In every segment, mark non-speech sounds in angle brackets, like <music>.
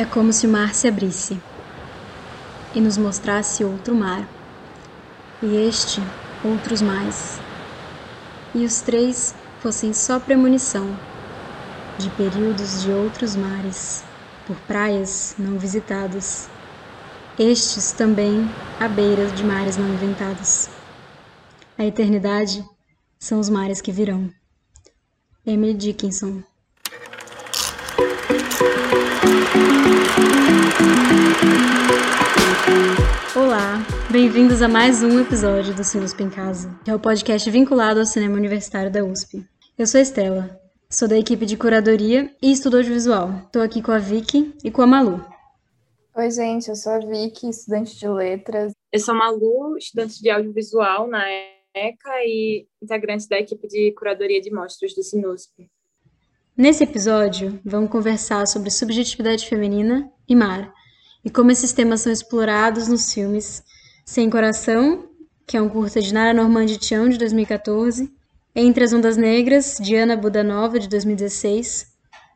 É como se o mar se abrisse e nos mostrasse outro mar, e este outros mais, e os três fossem só premonição de períodos de outros mares, por praias não visitadas, estes também à beira de mares não inventados. A eternidade são os mares que virão. Emily Dickinson Olá, bem-vindos a mais um episódio do Sinusp em Casa, que é o podcast vinculado ao cinema universitário da USP. Eu sou Estela, sou da equipe de curadoria e estudo audiovisual. Estou aqui com a Vicky e com a Malu. Oi, gente, eu sou a Vicky, estudante de letras. Eu sou a Malu, estudante de audiovisual na ECA e integrante da equipe de curadoria de mostras do Sinusp. Nesse episódio, vamos conversar sobre subjetividade feminina e mar, e como esses temas são explorados nos filmes Sem Coração, que é um curta de Nara Normand Tião, de 2014, Entre as Ondas Negras, de Ana Budanova, de 2016,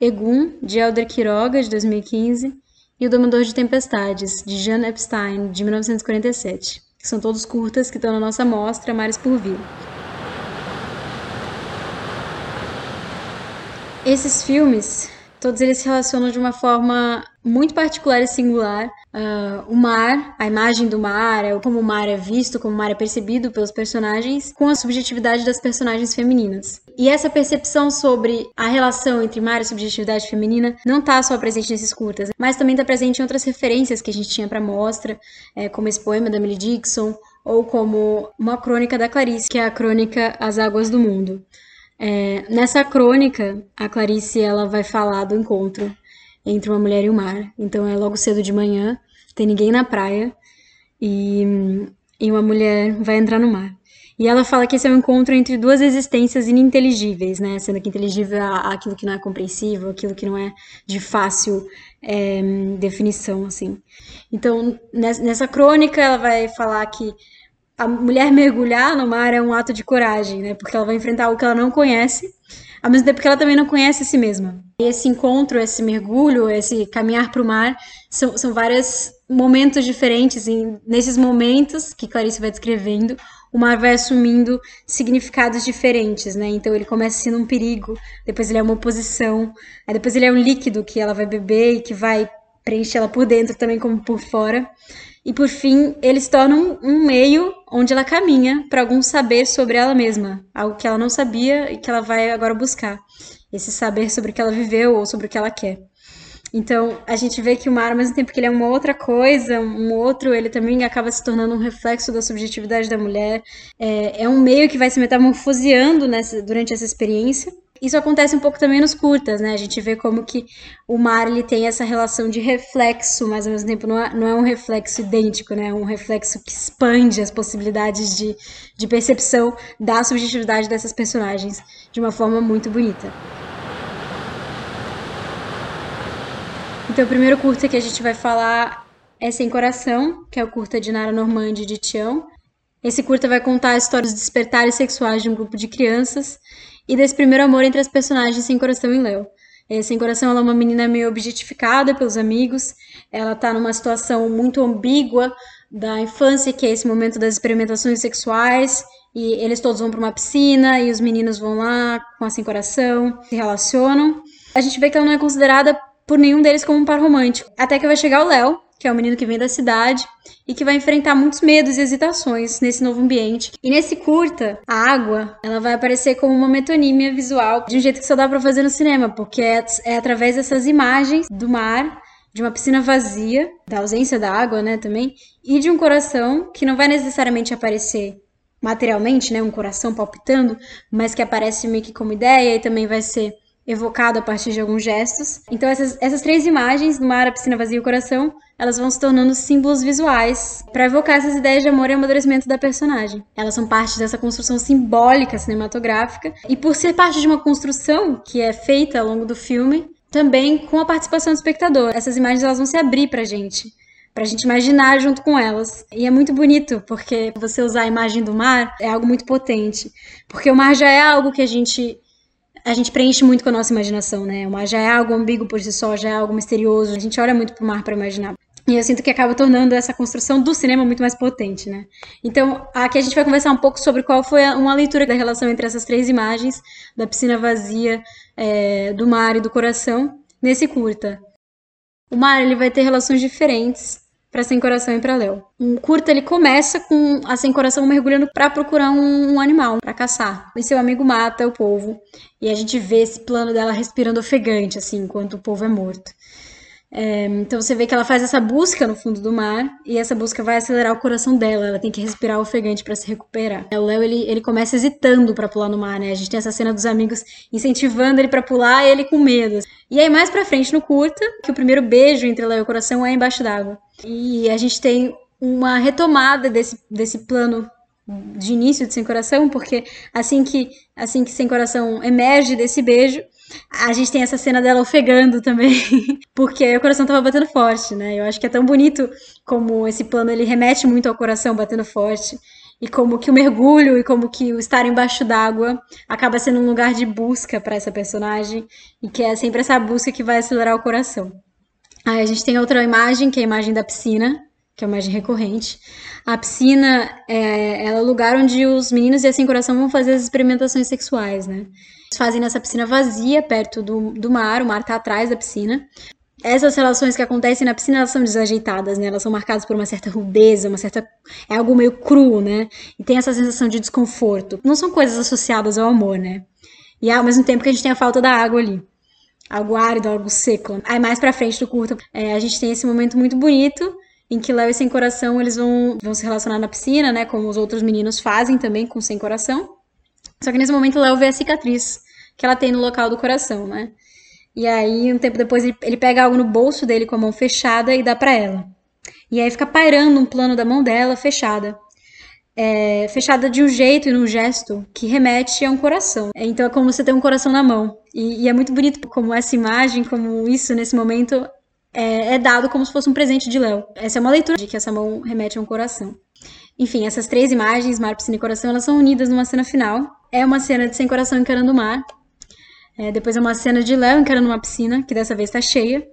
Egum, de Elder Quiroga, de 2015, e O Domador de Tempestades, de Jean Epstein, de 1947, que são todos curtas que estão na nossa mostra Mares por Vir. Esses filmes, todos eles se relacionam de uma forma muito particular e singular. Uh, o mar, a imagem do mar, é como o mar é visto, como o mar é percebido pelos personagens, com a subjetividade das personagens femininas. E essa percepção sobre a relação entre mar e subjetividade feminina não está só presente nesses curtas, mas também está presente em outras referências que a gente tinha para mostra, é, como esse poema da Emily Dixon, ou como uma crônica da Clarice, que é a crônica As Águas do Mundo. É, nessa crônica, a Clarice ela vai falar do encontro entre uma mulher e o mar. Então é logo cedo de manhã, tem ninguém na praia e, e uma mulher vai entrar no mar. E ela fala que esse é um encontro entre duas existências ininteligíveis, né? Sendo que inteligível é aquilo que não é compreensível, aquilo que não é de fácil é, definição, assim. Então, nessa crônica, ela vai falar que a mulher mergulhar no mar é um ato de coragem, né? Porque ela vai enfrentar algo que ela não conhece, ao mesmo tempo que ela também não conhece a si mesma. E esse encontro, esse mergulho, esse caminhar para o mar, são, são vários momentos diferentes. E nesses momentos que Clarice vai descrevendo, o mar vai assumindo significados diferentes, né? Então ele começa sendo um perigo, depois ele é uma oposição, aí depois ele é um líquido que ela vai beber e que vai preencher ela por dentro também como por fora. E por fim, ele se torna um, um meio onde ela caminha para algum saber sobre ela mesma, algo que ela não sabia e que ela vai agora buscar. Esse saber sobre o que ela viveu ou sobre o que ela quer. Então, a gente vê que o mar, ao mesmo tempo que ele é uma outra coisa, um outro, ele também acaba se tornando um reflexo da subjetividade da mulher. É, é um meio que vai se metamorfoseando nessa, durante essa experiência. Isso acontece um pouco também nos curtas, né? A gente vê como que o mar ele tem essa relação de reflexo, mas ao mesmo tempo não é, não é um reflexo idêntico, né? É um reflexo que expande as possibilidades de, de percepção da subjetividade dessas personagens de uma forma muito bonita. Então, o primeiro curta que a gente vai falar é Sem Coração, que é o curta de Nara Normandi de Tião. Esse curta vai contar a história dos despertares sexuais de um grupo de crianças e desse primeiro amor entre as personagens Sem Coração e Léo. É, Sem Coração ela é uma menina meio objetificada pelos amigos, ela tá numa situação muito ambígua da infância, que é esse momento das experimentações sexuais, e eles todos vão para uma piscina e os meninos vão lá com a Sem Coração, se relacionam. A gente vê que ela não é considerada por nenhum deles como um par romântico. Até que vai chegar o Léo, que é um menino que vem da cidade e que vai enfrentar muitos medos e hesitações nesse novo ambiente. E nesse curta, a água, ela vai aparecer como uma metonímia visual de um jeito que só dá para fazer no cinema, porque é, é através dessas imagens do mar de uma piscina vazia, da ausência da água, né, também, e de um coração que não vai necessariamente aparecer materialmente, né, um coração palpitando, mas que aparece meio que como ideia e também vai ser evocado a partir de alguns gestos. Então essas, essas três imagens, do mar, a piscina vazia e o coração, elas vão se tornando símbolos visuais para evocar essas ideias de amor e amadurecimento da personagem. Elas são parte dessa construção simbólica cinematográfica e por ser parte de uma construção que é feita ao longo do filme, também com a participação do espectador. Essas imagens elas vão se abrir pra gente, pra gente imaginar junto com elas. E é muito bonito, porque você usar a imagem do mar é algo muito potente, porque o mar já é algo que a gente a gente preenche muito com a nossa imaginação, né? O mar já é algo ambíguo por si só, já é algo misterioso. A gente olha muito pro mar para imaginar. E eu sinto que acaba tornando essa construção do cinema muito mais potente, né? Então, aqui a gente vai conversar um pouco sobre qual foi uma leitura da relação entre essas três imagens, da piscina vazia, é, do mar e do coração, nesse curta. O mar ele vai ter relações diferentes para Sem Coração e para Léo. Um curta ele começa com a Sem Coração mergulhando para procurar um, um animal para caçar. E seu amigo mata o povo e a gente vê esse plano dela respirando ofegante assim enquanto o povo é morto. É, então você vê que ela faz essa busca no fundo do mar e essa busca vai acelerar o coração dela. Ela tem que respirar ofegante para se recuperar. O Léo ele, ele começa hesitando para pular no mar, né? A gente tem essa cena dos amigos incentivando ele para pular e ele com medo. E aí mais para frente no curta, que o primeiro beijo entre Léo e o coração é embaixo d'água. E a gente tem uma retomada desse, desse plano de início de Sem Coração, porque assim que assim que Sem Coração emerge desse beijo, a gente tem essa cena dela ofegando também, <laughs> porque o coração tava batendo forte, né? Eu acho que é tão bonito como esse plano ele remete muito ao coração batendo forte e como que o mergulho e como que o estar embaixo d'água acaba sendo um lugar de busca para essa personagem e que é sempre essa busca que vai acelerar o coração. Aí a gente tem outra imagem, que é a imagem da piscina, que é uma imagem recorrente. A piscina é, é o lugar onde os meninos e a sem coração vão fazer as experimentações sexuais, né? Eles fazem nessa piscina vazia, perto do, do mar, o mar tá atrás da piscina. Essas relações que acontecem na piscina, elas são desajeitadas, né? Elas são marcadas por uma certa rudeza, uma certa... É algo meio cru, né? E tem essa sensação de desconforto. Não são coisas associadas ao amor, né? E ao mesmo tempo que a gente tem a falta da água ali. Algo árido, algo seco. Aí mais pra frente do curto, é, a gente tem esse momento muito bonito, em que Léo e Sem Coração, eles vão, vão se relacionar na piscina, né? Como os outros meninos fazem também com Sem Coração. Só que nesse momento Léo vê a cicatriz que ela tem no local do coração, né? E aí, um tempo depois, ele, ele pega algo no bolso dele com a mão fechada e dá para ela. E aí fica pairando um plano da mão dela fechada. É, fechada de um jeito e num gesto que remete a um coração. Então é como você ter um coração na mão. E, e é muito bonito como essa imagem, como isso nesse momento é, é dado como se fosse um presente de Léo. Essa é uma leitura de que essa mão remete a um coração. Enfim, essas três imagens, mar, piscina e coração, elas são unidas numa cena final. É uma cena de sem coração encarando o mar. É, depois é uma cena de Léo encarando uma piscina, que dessa vez está cheia.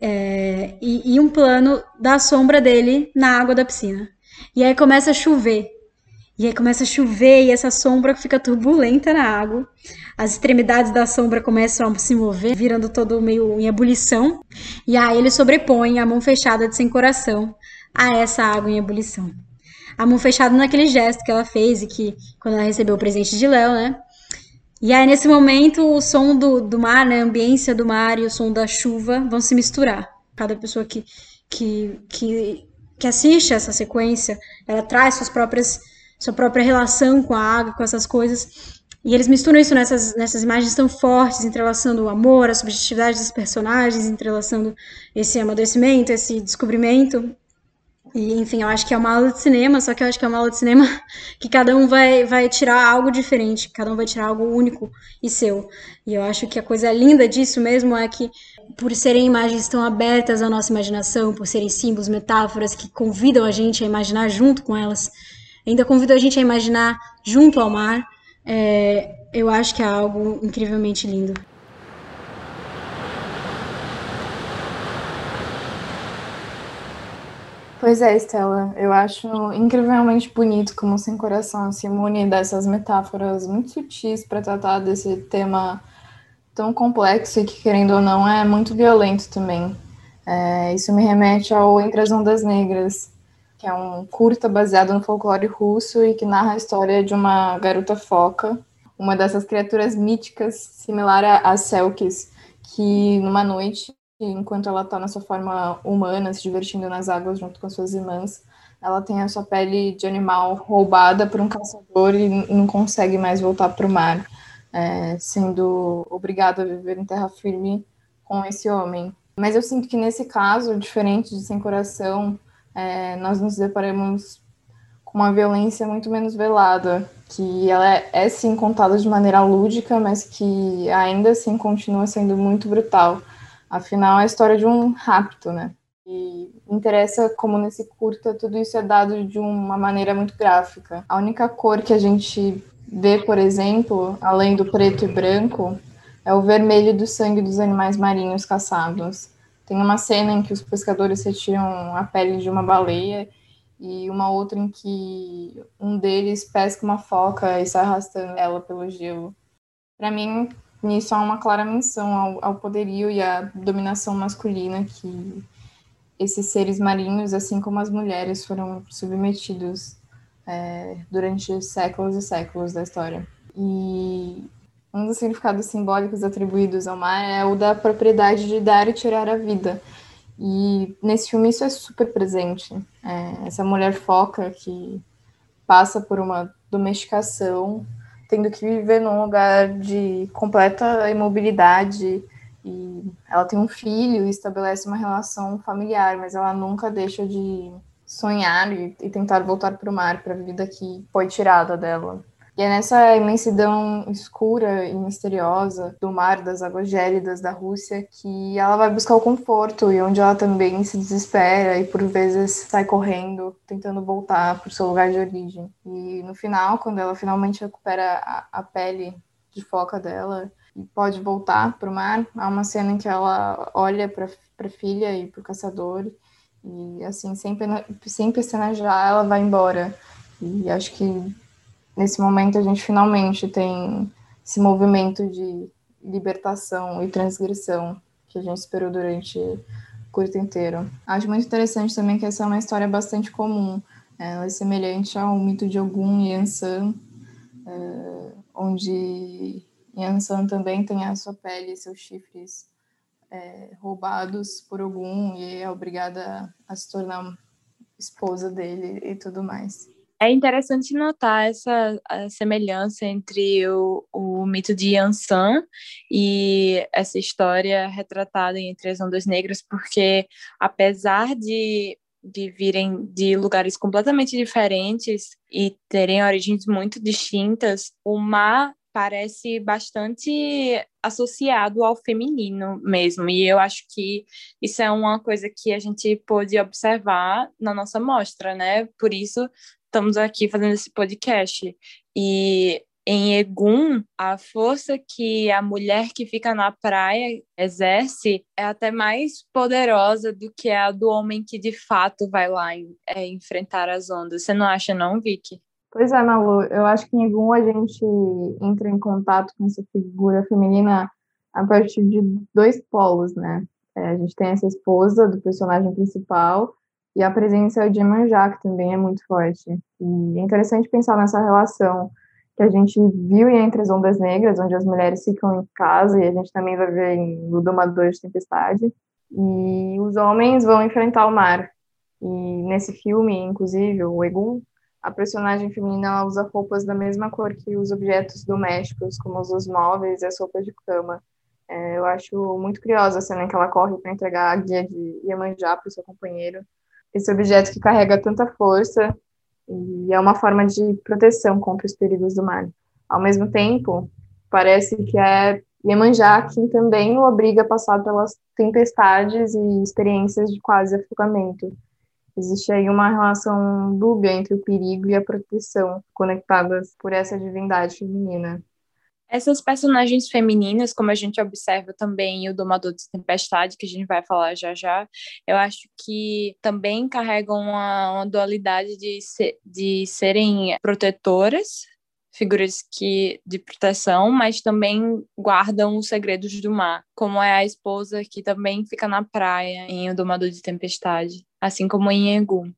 É, e, e um plano da sombra dele na água da piscina. E aí começa a chover. E aí começa a chover e essa sombra fica turbulenta na água. As extremidades da sombra começam a se mover, virando todo meio em ebulição. E aí ele sobrepõe a mão fechada de sem coração a essa água em ebulição. A mão fechada naquele gesto que ela fez e que quando ela recebeu o presente de Léo, né? E aí, nesse momento, o som do, do mar, né, a ambiência do mar e o som da chuva vão se misturar. Cada pessoa que, que, que, que assiste essa sequência, ela traz suas próprias, sua própria relação com a água, com essas coisas. E eles misturam isso nessas, nessas imagens tão fortes, entrelaçando o amor, a subjetividade dos personagens, entrelaçando esse amadurecimento, esse descobrimento. E, enfim, eu acho que é uma aula de cinema, só que eu acho que é uma aula de cinema <laughs> que cada um vai, vai tirar algo diferente, cada um vai tirar algo único e seu. E eu acho que a coisa linda disso mesmo é que, por serem imagens tão abertas à nossa imaginação, por serem símbolos, metáforas que convidam a gente a imaginar junto com elas, ainda convidam a gente a imaginar junto ao mar, é, eu acho que é algo incrivelmente lindo. Pois é, Estela, eu acho incrivelmente bonito como Sem Coração se imune dessas metáforas muito sutis para tratar desse tema tão complexo e que, querendo ou não, é muito violento também. É, isso me remete ao Entre as Ondas Negras, que é um curta baseado no folclore russo e que narra a história de uma garota foca, uma dessas criaturas míticas, similar a, Selkis, que numa noite enquanto ela está na sua forma humana, se divertindo nas águas junto com suas irmãs, ela tem a sua pele de animal roubada por um caçador e não consegue mais voltar para o mar, é, sendo obrigada a viver em terra firme com esse homem. Mas eu sinto que nesse caso, diferente de Sem Coração, é, nós nos deparamos com uma violência muito menos velada, que ela é, é sim contada de maneira lúdica, mas que ainda assim continua sendo muito brutal. Afinal, é a história de um rapto, né? E interessa como nesse curta tudo isso é dado de uma maneira muito gráfica. A única cor que a gente vê, por exemplo, além do preto e branco, é o vermelho do sangue dos animais marinhos caçados. Tem uma cena em que os pescadores retiram a pele de uma baleia e uma outra em que um deles pesca uma foca e sai arrastando ela pelo gelo. Para mim, nisso há uma clara menção ao, ao poderio e à dominação masculina que esses seres marinhos, assim como as mulheres, foram submetidos é, durante séculos e séculos da história. E um dos significados simbólicos atribuídos ao mar é o da propriedade de dar e tirar a vida. E nesse filme isso é super presente. É, essa mulher foca que passa por uma domesticação, tendo que viver num lugar de completa imobilidade. E ela tem um filho e estabelece uma relação familiar, mas ela nunca deixa de sonhar e, e tentar voltar para o mar, para a vida que foi tirada dela. E é nessa imensidão escura e misteriosa do mar, das águas gélidas da Rússia, que ela vai buscar o conforto e onde ela também se desespera e por vezes sai correndo, tentando voltar para o seu lugar de origem. E no final, quando ela finalmente recupera a, a pele de foca dela e pode voltar para o mar, há uma cena em que ela olha para a filha e para o caçador e assim, sem, pena, sem pestanejar, ela vai embora. E acho que nesse momento a gente finalmente tem esse movimento de libertação e transgressão que a gente esperou durante o curto inteiro. Acho muito interessante também que essa é uma história bastante comum. Ela é semelhante ao mito de Ogum e Yansan, é, onde Yansan também tem a sua pele e seus chifres é, roubados por algum e é obrigada a se tornar esposa dele e tudo mais. É interessante notar essa semelhança entre o, o mito de Yansan e essa história retratada em Três Ondas Negras, porque apesar de, de virem de lugares completamente diferentes e terem origens muito distintas, o mar parece bastante associado ao feminino mesmo. E eu acho que isso é uma coisa que a gente pôde observar na nossa mostra, né? Por isso estamos aqui fazendo esse podcast. E em Egum, a força que a mulher que fica na praia exerce é até mais poderosa do que a do homem que de fato vai lá é, enfrentar as ondas. Você não acha, não, Vicky? Pois é, Malu, eu acho que em algum a gente entra em contato com essa figura feminina a partir de dois polos, né? É, a gente tem essa esposa do personagem principal e a presença de Iemanjá, que também é muito forte. E é interessante pensar nessa relação que a gente viu em Entre as Ondas Negras, onde as mulheres ficam em casa, e a gente também vai ver em O Domador de Tempestade, e os homens vão enfrentar o mar. E nesse filme, inclusive, o Egum, a personagem feminina usa roupas da mesma cor que os objetos domésticos, como os móveis e as roupas de cama. É, eu acho muito curiosa a cena em que ela corre para entregar a guia de Iemanjá para o seu companheiro. Esse objeto que carrega tanta força e é uma forma de proteção contra os perigos do mar. Ao mesmo tempo, parece que é Iemanjá quem também o obriga a passar pelas tempestades e experiências de quase afogamento Existe aí uma relação dúbia entre o perigo e a proteção, conectadas por essa divindade feminina. Essas personagens femininas, como a gente observa também o Domador de Tempestade, que a gente vai falar já já, eu acho que também carregam uma, uma dualidade de, ser, de serem protetoras, figuras que de proteção, mas também guardam os segredos do mar, como é a esposa que também fica na praia em O Domador de Tempestade assim como em Egu.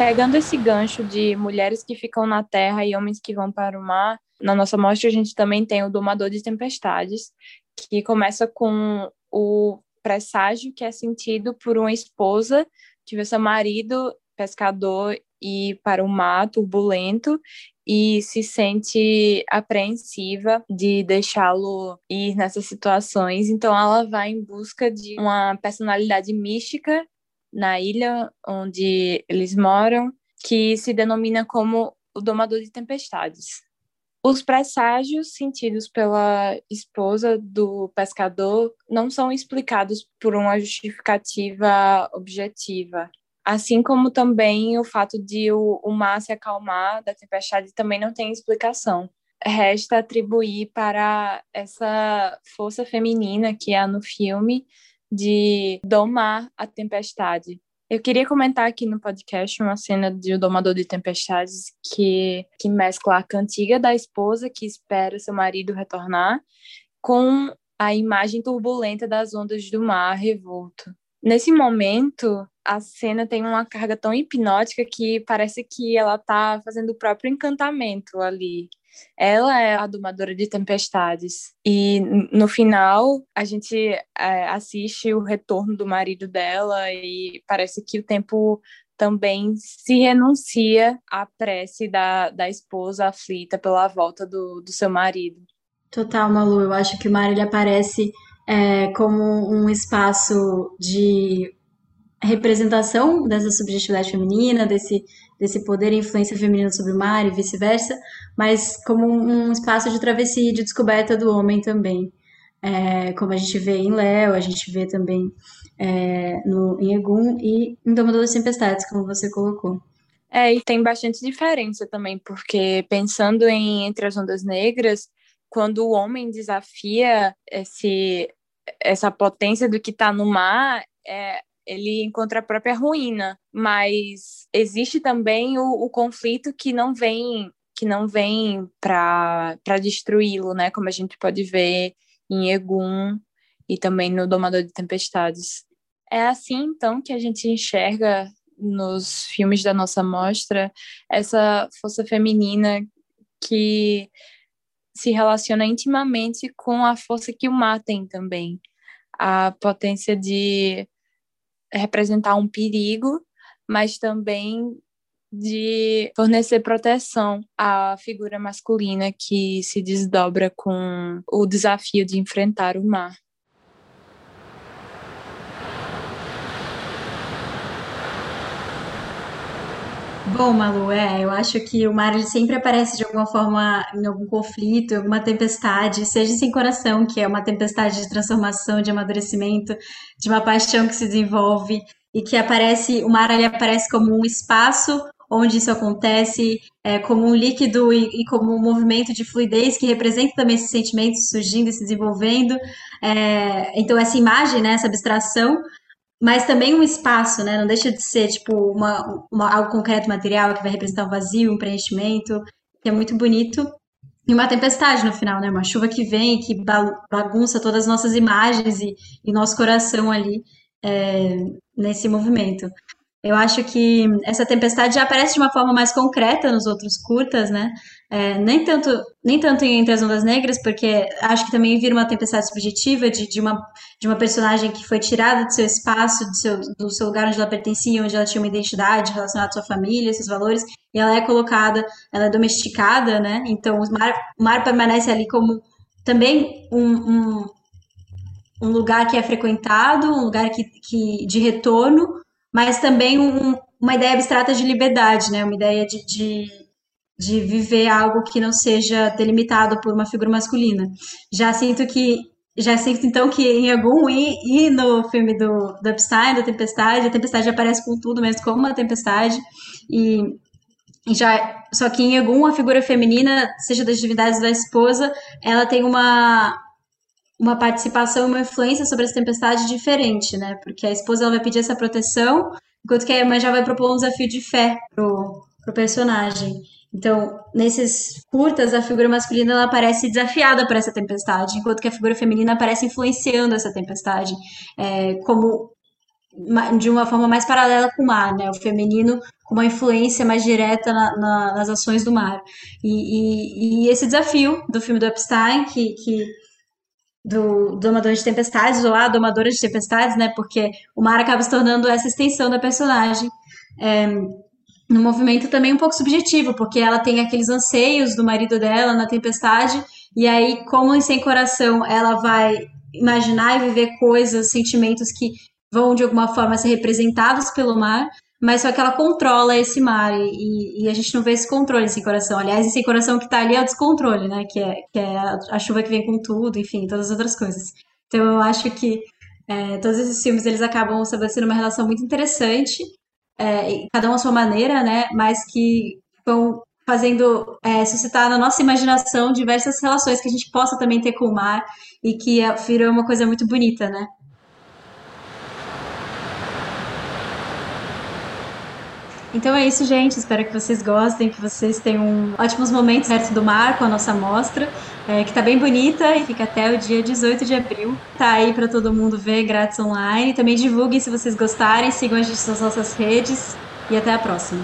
Pegando esse gancho de mulheres que ficam na terra e homens que vão para o mar, na nossa mostra a gente também tem o Domador de Tempestades, que começa com o presságio que é sentido por uma esposa que vê seu marido pescador e para o mar turbulento e se sente apreensiva de deixá-lo ir nessas situações. Então ela vai em busca de uma personalidade mística na ilha onde eles moram, que se denomina como o Domador de Tempestades. Os presságios sentidos pela esposa do pescador não são explicados por uma justificativa objetiva. Assim como também o fato de o, o mar se acalmar da tempestade também não tem explicação. Resta atribuir para essa força feminina que há no filme de domar a tempestade. Eu queria comentar aqui no podcast uma cena de O Domador de Tempestades que, que mescla a cantiga da esposa que espera seu marido retornar com a imagem turbulenta das ondas do mar revolto. Nesse momento, a cena tem uma carga tão hipnótica que parece que ela está fazendo o próprio encantamento ali. Ela é a domadora de tempestades. E no final, a gente é, assiste o retorno do marido dela e parece que o tempo também se renuncia à prece da, da esposa aflita pela volta do, do seu marido. Total, Malu. Eu acho que o mar ele aparece é, como um espaço de representação dessa subjetividade feminina, desse, desse poder e influência feminina sobre o mar e vice-versa, mas como um espaço de travessia e de descoberta do homem também. É, como a gente vê em Léo, a gente vê também é, no, em Egum e em Domador das Tempestades, como você colocou. É, e tem bastante diferença também, porque pensando em Entre as Ondas Negras, quando o homem desafia esse, essa potência do que está no mar, é, ele encontra a própria ruína, mas existe também o, o conflito que não vem que não vem para destruí-lo, né? Como a gente pode ver em Egum e também no Domador de Tempestades. É assim, então, que a gente enxerga nos filmes da nossa mostra essa força feminina que se relaciona intimamente com a força que o mar tem também. A potência de representar um perigo, mas também de fornecer proteção à figura masculina que se desdobra com o desafio de enfrentar o mar. Bom, Malu, é, eu acho que o mar ele sempre aparece de alguma forma em algum conflito, alguma tempestade, seja sem coração, que é uma tempestade de transformação, de amadurecimento, de uma paixão que se desenvolve e que aparece, o mar ele aparece como um espaço onde isso acontece, é, como um líquido e, e, como um movimento de fluidez que representa também esses sentimentos surgindo e se desenvolvendo. É, então, essa imagem, né, essa abstração, mas também um espaço, né? Não deixa de ser tipo uma, uma, algo concreto, material que vai representar um vazio, um preenchimento, que é muito bonito. E uma tempestade no final, né? Uma chuva que vem, que bagunça todas as nossas imagens e, e nosso coração ali é, nesse movimento. Eu acho que essa tempestade já aparece de uma forma mais concreta nos outros curtas, né? É, nem, tanto, nem tanto Entre as Ondas Negras, porque acho que também vira uma tempestade subjetiva de, de, uma, de uma personagem que foi tirada do seu espaço, do seu, do seu lugar onde ela pertencia, onde ela tinha uma identidade relacionada à sua família, seus valores, e ela é colocada, ela é domesticada, né? Então o mar, o mar permanece ali como também um, um, um lugar que é frequentado, um lugar que, que, de retorno, mas também um, uma ideia abstrata de liberdade, né? Uma ideia de, de, de, viver algo que não seja delimitado por uma figura masculina. Já sinto que já sinto então que em algum e, e no filme do, do Epstein, da Tempestade, a Tempestade aparece com tudo mesmo como uma tempestade e já só que em algum a figura feminina, seja das divindades da esposa, ela tem uma uma participação e uma influência sobre essa tempestade diferente, né? Porque a esposa ela vai pedir essa proteção, enquanto que a irmã já vai propor um desafio de fé pro, pro personagem. Então, nesses curtas, a figura masculina ela aparece desafiada por essa tempestade, enquanto que a figura feminina aparece influenciando essa tempestade, é, como de uma forma mais paralela com o mar, né? O feminino com uma influência mais direta na, na, nas ações do mar. E, e, e, esse desafio do filme do Epstein, que, que do Domador de Tempestades, ou a Domadora de Tempestades, né? Porque o mar acaba se tornando essa extensão da personagem. É, num movimento também um pouco subjetivo, porque ela tem aqueles anseios do marido dela na tempestade, e aí, como em Sem Coração, ela vai imaginar e viver coisas, sentimentos que vão de alguma forma ser representados pelo mar, mas só que ela controla esse mar e, e, a gente não vê esse controle sem coração. Aliás, esse coração que tá ali é o descontrole, né? Que é, que é a, chuva que vem com tudo, enfim, todas as outras coisas. Então eu acho que é, todos esses filmes eles acabam estabelecendo uma relação muito interessante, é, cada um à sua maneira, né? Mas que vão fazendo é, suscitar na nossa imaginação diversas relações que a gente possa também ter com o mar e que é, virou uma coisa muito bonita, né? Então é isso, gente. Espero que vocês gostem, que vocês tenham ótimos momentos perto do mar com a nossa mostra, é, que tá bem bonita e fica até o dia 18 de abril. Tá aí para todo mundo ver grátis online. Também divulguem se vocês gostarem, sigam a gente nas nossas redes e até a próxima.